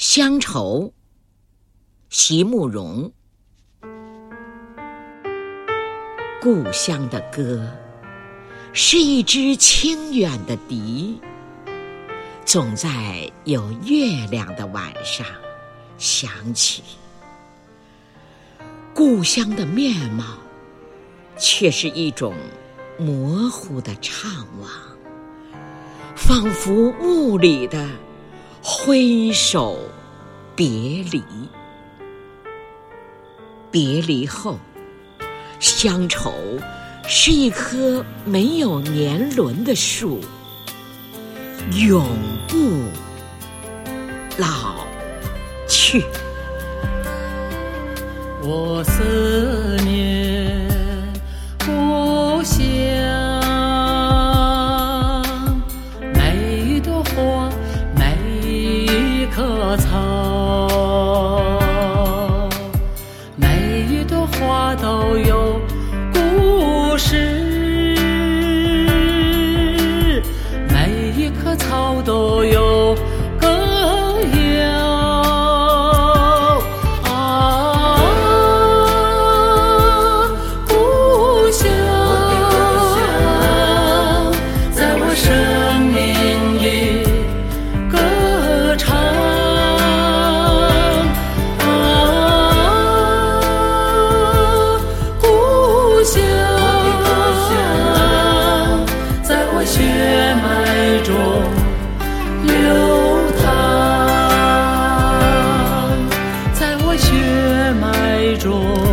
乡愁，席慕容。故乡的歌，是一支清远的笛，总在有月亮的晚上响起。故乡的面貌，却是一种模糊的怅望，仿佛雾里的。挥手别离，别离后，乡愁是一棵没有年轮的树，永不老去。我思念故乡。每一朵花，每一棵草，都有故事，每一棵草都中。